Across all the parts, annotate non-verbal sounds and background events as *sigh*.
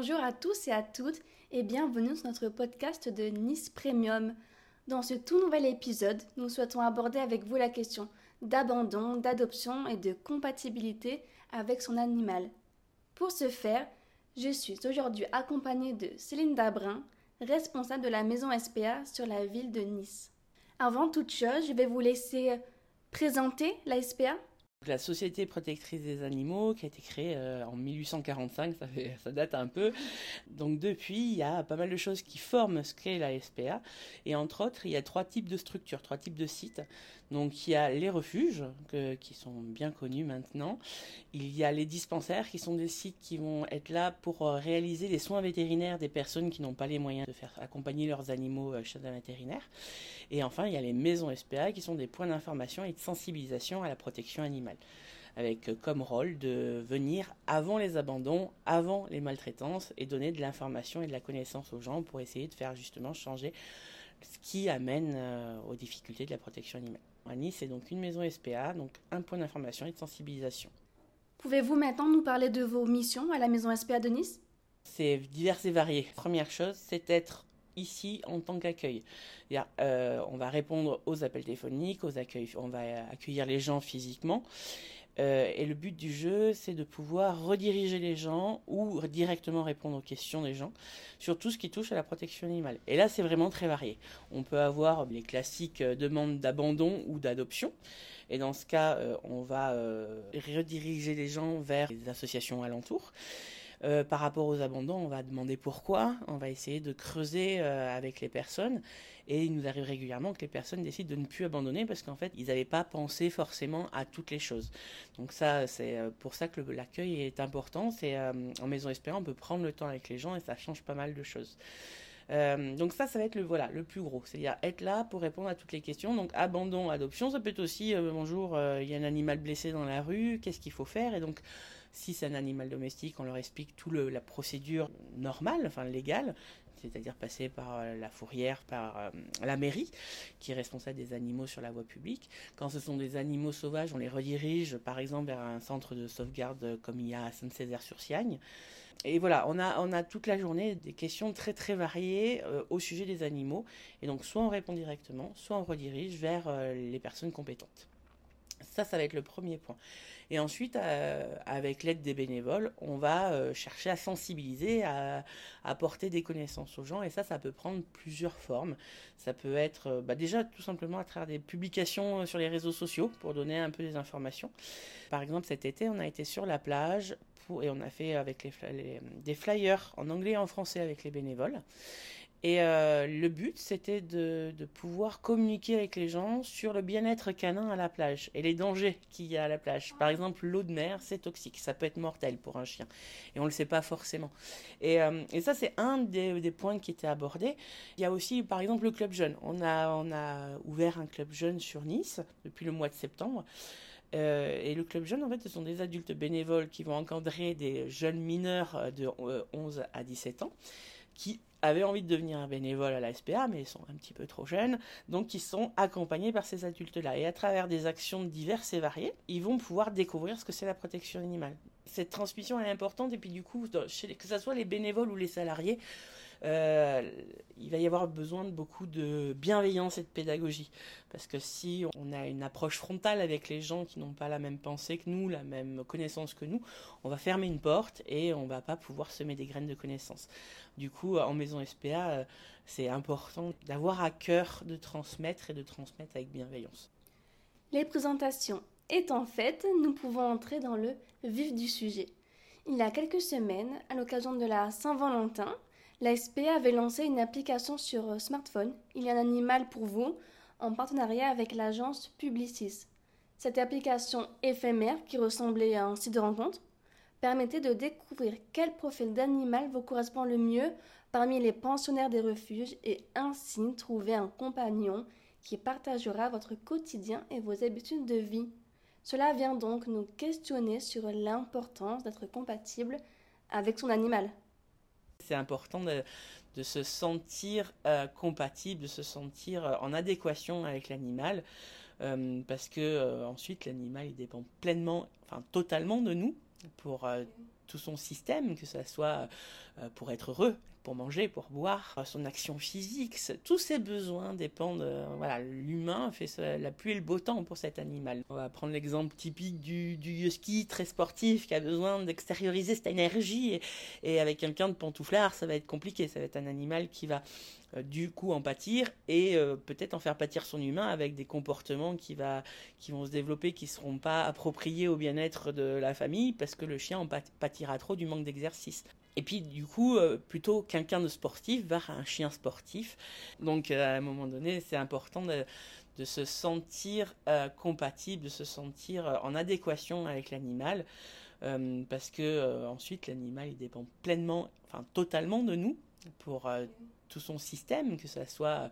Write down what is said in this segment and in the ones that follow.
Bonjour à tous et à toutes et bienvenue sur notre podcast de Nice Premium. Dans ce tout nouvel épisode, nous souhaitons aborder avec vous la question d'abandon, d'adoption et de compatibilité avec son animal. Pour ce faire, je suis aujourd'hui accompagnée de Céline Dabrin, responsable de la maison SPA sur la ville de Nice. Avant toute chose, je vais vous laisser présenter la SPA. La Société protectrice des animaux, qui a été créée euh, en 1845, *laughs* ça, date un peu. Donc depuis, il y a pas mal de choses qui forment ce qu'est la SPA. Et entre autres, il y a trois types de structures, trois types de sites. Donc il y a les refuges, qui sont bien connus maintenant. Il y a les dispensaires, qui sont des sites qui vont être là pour euh, réaliser les soins vétérinaires des personnes qui n'ont pas les moyens de faire accompagner leurs animaux euh, chez un vétérinaire. Et enfin, il y a les maisons SPA, qui sont des points d'information et de sensibilisation à la protection animale avec comme rôle de venir avant les abandons, avant les maltraitances et donner de l'information et de la connaissance aux gens pour essayer de faire justement changer ce qui amène euh, aux difficultés de la protection animale. À Nice, c'est donc une maison SPA, donc un point d'information et de sensibilisation. Pouvez-vous maintenant nous parler de vos missions à la maison SPA de Nice? C'est divers et varié. Première chose, c'est d'être ici en tant qu'accueil. Euh, on va répondre aux appels téléphoniques, aux accueils, on va accueillir les gens physiquement. Euh, et le but du jeu, c'est de pouvoir rediriger les gens ou directement répondre aux questions des gens sur tout ce qui touche à la protection animale. Et là, c'est vraiment très varié. On peut avoir les classiques euh, demandes d'abandon ou d'adoption. Et dans ce cas, euh, on va rediriger les gens vers les associations alentours. Euh, par rapport aux abandons, on va demander pourquoi, on va essayer de creuser euh, avec les personnes. Et il nous arrive régulièrement que les personnes décident de ne plus abandonner parce qu'en fait, ils n'avaient pas pensé forcément à toutes les choses. Donc ça, c'est euh, pour ça que l'accueil est important. C'est en maison espérant, on peut prendre le temps avec les gens et ça change pas mal de choses. donc ça, ça va être le voilà le plus gros, c'est-à-dire être là pour répondre à toutes les questions. Donc abandon, adoption, ça peut être aussi bonjour, il y a un animal blessé dans la rue, qu'est-ce qu'il faut faire? Et donc si c'est un animal domestique, on leur explique toute la procédure normale, enfin légale, c'est-à-dire passer par euh, la fourrière, par euh, la mairie, qui est responsable des animaux sur la voie publique. Quand ce sont des animaux sauvages, on les redirige, par exemple, vers un centre de sauvegarde comme il y a à Saint-Césaire-sur-Siagne. Et voilà, on a, on a toute la journée des questions très très variées euh, au sujet des animaux. Et donc, soit on répond directement, soit on redirige vers les personnes compétentes. Ça, ça va être le premier point. Et ensuite, euh, avec l'aide des bénévoles, on va euh, chercher à sensibiliser, à, apporter des connaissances aux gens. Et ça, ça peut prendre plusieurs formes. Ça peut être euh, bah, déjà tout simplement à travers des publications sur les réseaux sociaux pour donner un peu des informations. Par exemple, cet été, on a été sur la plage et on a fait avec des flyers en anglais et en français avec les bénévoles. Et euh, le but, c'était de, pouvoir communiquer avec les gens sur le bien-être canin à la plage et les dangers qu'il y a à la plage. Par exemple, l'eau de mer, c'est toxique, ça peut être mortel pour un chien. Et on ne le sait pas forcément. Et, euh, ça, c'est un des, points qui était abordé. Il y a aussi, par exemple, le club jeune. On a, ouvert un club jeune sur Nice depuis le mois de septembre. Euh, et le club jeune, en fait, ce sont des adultes bénévoles qui vont encadrer des jeunes mineurs de 11 à 17 ans qui avaient envie de devenir un bénévole à la SPA, mais ils sont un petit peu trop jeunes, donc ils sont accompagnés par ces adultes-là. Et à travers des actions diverses et variées, ils vont pouvoir découvrir ce que c'est la protection animale. Cette transmission est importante, et puis du coup, que ce soit les bénévoles ou les salariés, il va y avoir besoin de beaucoup de bienveillance et de pédagogie. Parce que si on a une approche frontale avec les gens qui n'ont pas la même pensée que nous, la même connaissance que nous, on va fermer une porte et on va pas pouvoir semer des graines de connaissances. Du coup, en maison SPA, euh, c'est important d'avoir à cœur de transmettre et de transmettre avec bienveillance. Les présentations étant faites, nous pouvons entrer dans le vif du sujet. Il y a quelques semaines, à l'occasion de la Saint-Valentin, la SPA avait lancé une application sur euh, smartphone, Il y a un animal pour vous, en partenariat avec l'agence Publicis. Cette application éphémère, qui ressemblait à un site de rencontre, permettait de découvrir quel profil d'animal vous correspond le mieux parmi les pensionnaires des refuges et ainsi trouver un compagnon qui partagera votre quotidien et vos habitudes de vie. Cela vient donc nous questionner sur l'importance d'être compatible avec son animal c'est important de, se sentir euh, compatible, de se sentir euh, en adéquation avec l'animal, euh, parce que ensuite l'animal dépend pleinement, enfin totalement de nous pour tout son système, que ce soit euh, pour être heureux, pour manger, pour boire, son action physique, tous ses besoins dépendent. Euh, voilà, l'humain fait la pluie et le beau temps pour cet animal. On va prendre l'exemple typique du, du très sportif qui a besoin d'extérioriser cette énergie et, avec quelqu'un de pantouflard, ça va être compliqué. Ça va être un animal qui va euh, du coup en pâtir et peut-être en faire pâtir son humain avec des comportements qui, va, qui vont se développer qui ne seront pas appropriés au bien-être de la famille parce que le chien en pâtira trop du manque d'exercice. Et puis, du coup, euh, plutôt quelqu'un de sportif vers un chien sportif. Donc, euh, à un moment donné, c'est important de, se sentir euh, compatible, de se sentir en adéquation avec l'animal. parce que ensuite, l'animal, il dépend pleinement, enfin totalement de nous pour tout son système, que ce soit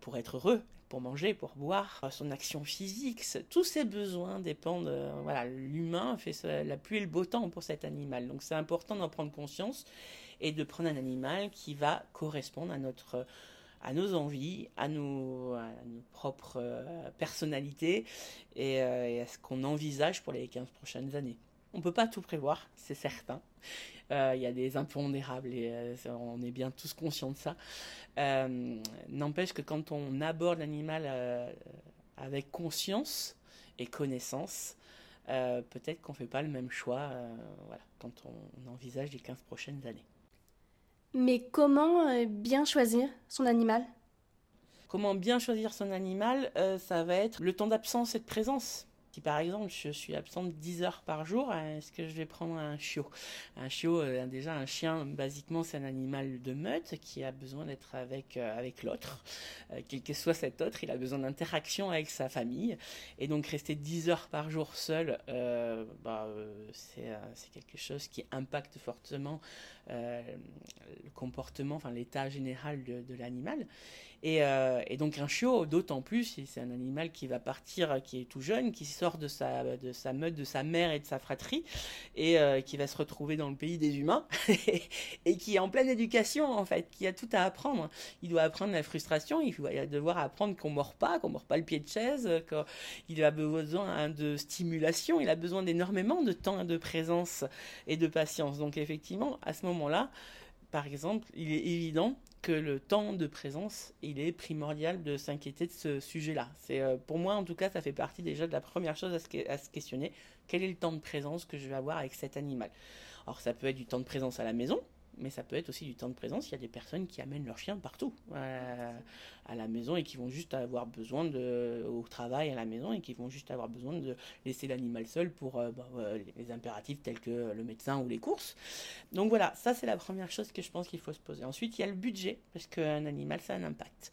pour être heureux, pour manger, pour boire, son action physique, tous ses besoins dépendent. voilà, l'humain fait la pluie et le beau temps pour cet animal. Donc c'est important d'en prendre conscience et de prendre un animal qui va correspondre à notre à nos envies, à nos, propres euh, personnalités et, euh, et à ce qu'on envisage pour les 15 prochaines années. On ne peut pas tout prévoir, c'est certain. Euh, il y a des impondérables et euh, on est bien tous conscients de ça. Euh, n'empêche que quand on aborde l'animal avec conscience et connaissance, peut-être qu'on ne fait pas le même choix voilà, quand on, envisage les 15 prochaines années. Mais comment bien choisir son animal? Comment bien choisir son animal? Ça va être le temps d'absence et de présence. Si par exemple je suis absente 10 heures par jour, est-ce que je vais prendre un chiot? Un chiot, euh, déjà un chien, basiquement c'est un animal de meute qui a besoin d'être avec, euh, avec l'autre. Euh, quel que soit cet autre, il a besoin d'interaction avec sa famille. Et donc rester 10 heures par jour seul, bah, c'est quelque chose qui impacte fortement le comportement, enfin l'état général de, de l'animal. Euh, et, donc un chiot, d'autant plus, c'est un animal qui va partir, qui est tout jeune, qui sort de sa, de sa meute, de sa mère et de sa fratrie, et euh, qui va se retrouver dans le pays des humains, *laughs* et qui est en pleine éducation en fait, qui a tout à apprendre. Il doit apprendre la frustration, il va devoir apprendre qu'on mord pas, qu'on mord pas le pied de chaise, qu'il a besoin de stimulation, il a besoin d'énormément de temps, de présence et de patience. Donc effectivement, à ce moment-là, par exemple, il est évident que le temps de présence, il est primordial de s'inquiéter de ce sujet-là. C'est euh, pour moi, en tout cas, ça fait partie déjà de la première chose à se, questionner. Quel est le temps de présence que je vais avoir avec cet animal? Alors, ça peut être du temps de présence à la maison, mais ça peut être aussi du temps de présence. Il y a des personnes qui amènent leur chien partout euh, maison et qui vont juste avoir besoin de au travail à la maison et qui vont juste avoir besoin de laisser l'animal seul pour euh, bah, les impératifs tels que le médecin ou les courses. Donc voilà, ça c'est la première chose que je pense qu'il faut se poser. Ensuite, il y a le budget parce qu'un animal ça a un impact.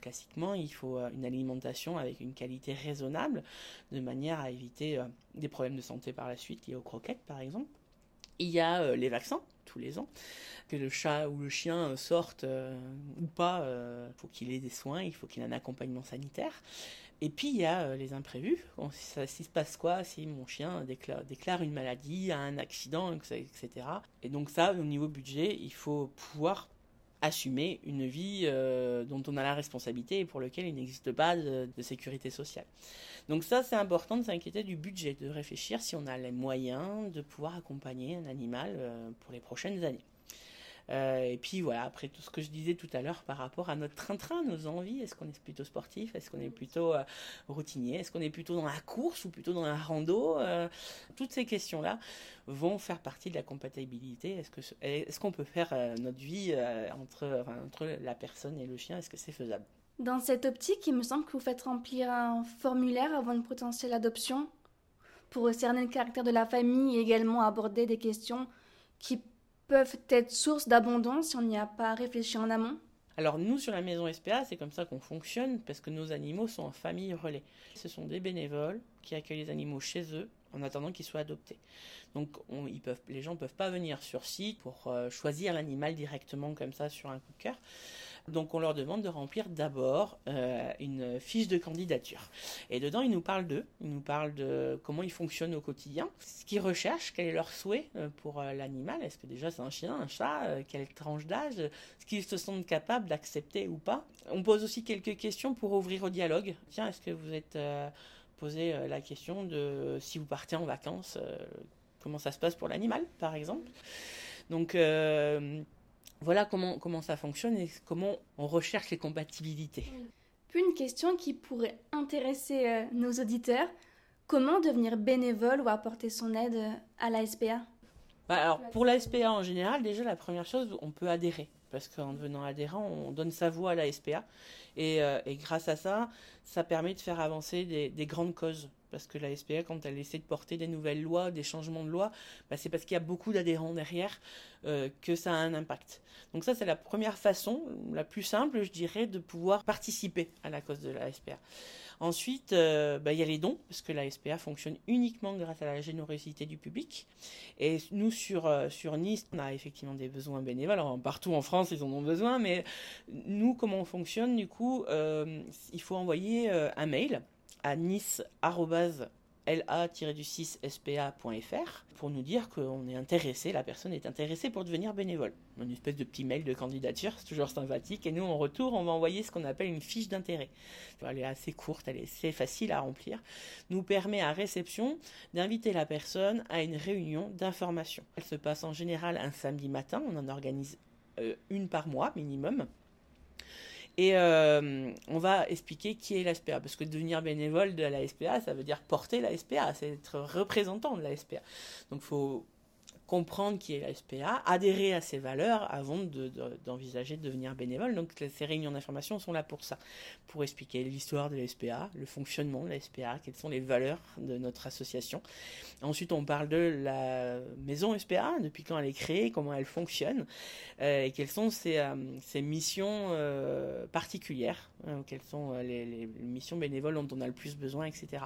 Classiquement, il faut euh, une alimentation avec une qualité raisonnable de manière à éviter des problèmes de santé par la suite liés aux croquettes par exemple. Il y a les vaccins tous les ans. Que le chat ou le chien sorte euh, ou pas, euh, faut qu'il ait des soins, il faut qu'il ait un accompagnement sanitaire. Et puis il y a euh, les imprévus. S'il se passe quoi si mon chien déclare, déclare, une maladie, un accident, etc. Et donc ça, au niveau budget, il faut pouvoir assumer une vie dont on a la responsabilité et pour lequel il n'existe pas de, sécurité sociale. Donc ça, c'est important de s'inquiéter du budget, de réfléchir si on a les moyens de pouvoir accompagner un animal pour les prochaines années. Euh, et puis voilà, après tout ce que je disais tout à l'heure par rapport à notre train-train, nos envies, est-ce qu'on est plutôt sportif, est-ce qu'on est plutôt euh, routinier, est-ce qu'on est plutôt dans la course ou plutôt dans la rando euh, Toutes ces questions-là vont faire partie de la compatibilité. Est-ce que est-ce qu'on peut faire notre vie entre, entre la personne et le chien Est-ce que c'est faisable? Dans cette optique, il me semble que vous faites remplir un formulaire avant une potentielle adoption pour cerner le caractère de la famille et également aborder des questions qui peuvent être source d'abondance si on n'y a pas réfléchi en amont alors nous, sur la maison SPA, c'est comme ça qu'on fonctionne parce que nos animaux sont en famille relais. Ce sont des bénévoles qui accueillent les animaux chez eux en attendant qu'ils soient adoptés. Donc ils peuvent, les gens ne peuvent pas venir sur site pour euh, choisir l'animal directement comme ça sur un coup de cœur. Donc on leur demande de remplir d'abord euh, une fiche de candidature. Et dedans, ils nous parlent d'eux, ils nous parlent de comment ils fonctionnent au quotidien, ce qu'ils recherchent, quel est leur souhait euh, pour euh, l'animal. Est-ce que déjà c'est un chien, un chat, quelle tranche d'âge, ce qu'ils se sentent capables d'accepter ou pas? On pose aussi quelques questions pour ouvrir au dialogue. Tiens, est-ce que vous êtes posé la question de si vous partez en vacances comment ça se passe pour l'animal, par exemple? Donc voilà comment, comment ça fonctionne et comment on recherche les compatibilités. Puis une question qui pourrait intéresser nos auditeurs. Comment devenir bénévole ou apporter son aide à la SPA bah, alors, pour la SPA en général, déjà, la première chose, on peut adhérer. Parce qu'en devenant adhérent, on donne sa voix à la SPA. Euh, et, grâce à ça, ça permet de faire avancer des, grandes causes. Parce que la SPA, quand elle essaie de porter des nouvelles lois, des changements de loi, bah, c'est parce qu'il y a beaucoup d'adhérents derrière euh, que ça a un impact. Donc ça, c'est la première façon, la plus simple, je dirais, de pouvoir participer à la cause de la SPA. Ensuite, euh, bah, il y a les dons, parce que la SPA fonctionne uniquement grâce à la générosité du public. Et nous, sur, euh, sur Nice, on a effectivement des besoins bénévoles. Alors, partout en France, ils en ont besoin, mais nous, comment on fonctionne, du coup, il faut envoyer un mail à nice la-6spa.fr pour nous dire qu'on est intéressé, la personne est intéressée pour devenir bénévole. Une espèce de petit mail de candidature, c'est toujours sympathique. Et nous, en retour, on va envoyer ce qu'on appelle une fiche d'intérêt. Elle est assez courte, elle est assez facile à remplir. Nous permet à réception d'inviter la personne à une réunion d'information. Elle se passe en général un samedi matin, on en organise euh, une par mois minimum. Et euh, on va expliquer qui est la SPA, parce que devenir bénévole de la SPA, ça veut dire porter la SPA, c'est être représentant de la SPA. Donc il faut comprendre qui est la SPA, adhérer à ses valeurs avant d'envisager de, devenir bénévole. Donc ces réunions d'information sont là pour ça, pour expliquer l'histoire de la SPA, le fonctionnement de la SPA, quelles sont les valeurs de notre association. Ensuite, on parle de la maison SPA, depuis quand elle est créée, comment elle fonctionne, euh, et quelles sont ses, euh, missions euh, particulières, quelles sont les, les, missions bénévoles dont on a le plus besoin, etc.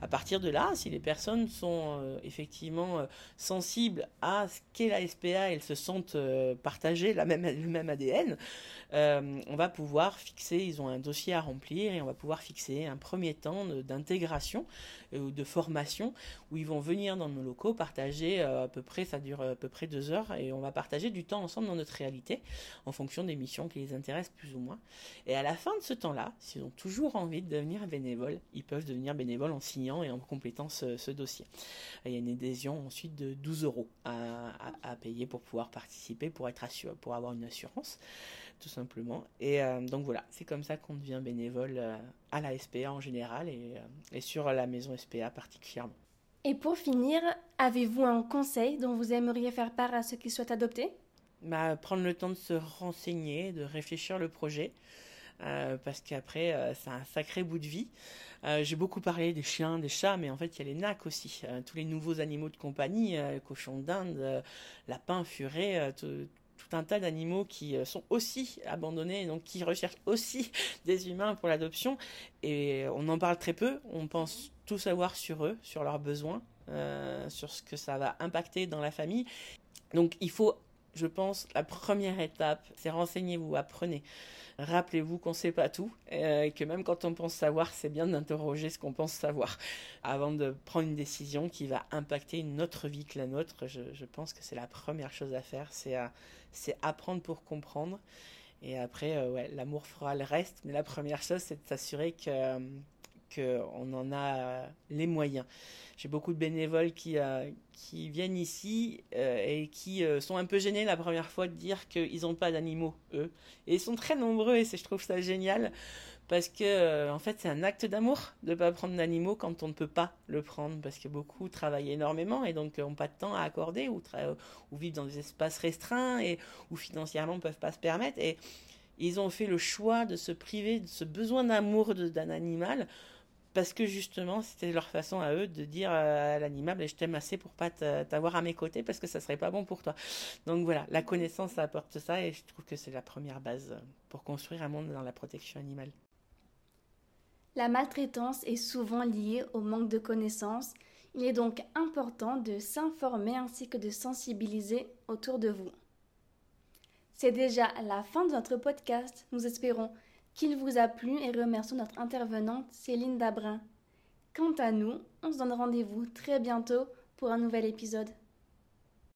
À partir de là, si les personnes sont effectivement sensibles à ce qu'est la SPA, elles se sentent euh, partagées la même, le même ADN, euh, on va pouvoir fixer, ils ont un dossier à remplir et on va pouvoir fixer un premier temps d'intégration euh, ou de formation où ils vont venir dans nos locaux partager à peu près, ça dure à peu près deux heures et on va partager du temps ensemble dans notre réalité en fonction des missions qui les intéressent plus ou moins. Et à la fin de ce temps-là, s'ils ont toujours envie de devenir bénévoles, ils peuvent devenir bénévoles en signant et en complétant ce, dossier. Il y a une adhésion ensuite de 12 euros payer pour pouvoir participer, pour être assuré, pour avoir une assurance, tout simplement. Et euh, donc voilà, c'est comme ça qu'on devient bénévole euh, à la SPA en général et, euh, et sur la maison SPA particulièrement. Et pour finir, avez-vous un conseil dont vous aimeriez faire part à ceux qui souhaitent adopter? Bah, Prendre le temps de se renseigner, de réfléchir le projet. Euh, parce qu'après, euh, c'est un sacré bout de vie. Euh, j'ai beaucoup parlé des chiens, des chats, mais en fait, il y a les nacs aussi. tous les nouveaux animaux de compagnie, cochons d'Inde, lapins, furets, tout, un tas d'animaux qui sont aussi abandonnés, donc qui recherchent aussi *laughs* des humains pour l'adoption. Et on en parle très peu. On pense tout savoir sur eux, sur leurs besoins, sur ce que ça va impacter dans la famille. Donc il faut, je pense, la première étape, c'est renseignez-vous, apprenez. Rappelez-vous qu'on ne sait pas tout, euh, et que même quand on pense savoir, c'est bien d'interroger ce qu'on pense savoir avant de prendre une décision qui va impacter une autre vie que la nôtre. Je, pense que c'est la première chose à faire, c'est apprendre pour comprendre. Et après, euh, l'amour fera le reste. Mais la première chose, c'est de s'assurer que qu'on en a les moyens. J'ai beaucoup de bénévoles qui, euh, viennent ici euh, et qui euh, sont un peu gênés la première fois de dire qu'ils n'ont pas d'animaux, eux. Et ils sont très nombreux et je trouve ça génial parce que en fait c'est un acte d'amour de ne pas prendre d'animaux quand on ne peut pas le prendre parce que beaucoup travaillent énormément et donc n'ont pas de temps à accorder ou, ou vivent dans des espaces restreints et ou financièrement ne peuvent pas se permettre et ils ont fait le choix de se priver de ce besoin d'amour d'un animal parce que justement c'était leur façon à eux de dire à l'animal je t'aime assez pour pas t'avoir à mes côtés parce que ça serait pas bon pour toi. Donc voilà la connaissance apporte ça et je trouve que c'est la première base pour construire un monde dans la protection animale. La maltraitance est souvent liée au manque de connaissances. Il est donc important de s'informer ainsi que de sensibiliser autour de vous. C'est déjà la fin de notre podcast. Nous espérons qu'il vous a plu et remercions notre intervenante Céline Dabrin. Quant à nous, on se donne rendez-vous très bientôt pour un nouvel épisode.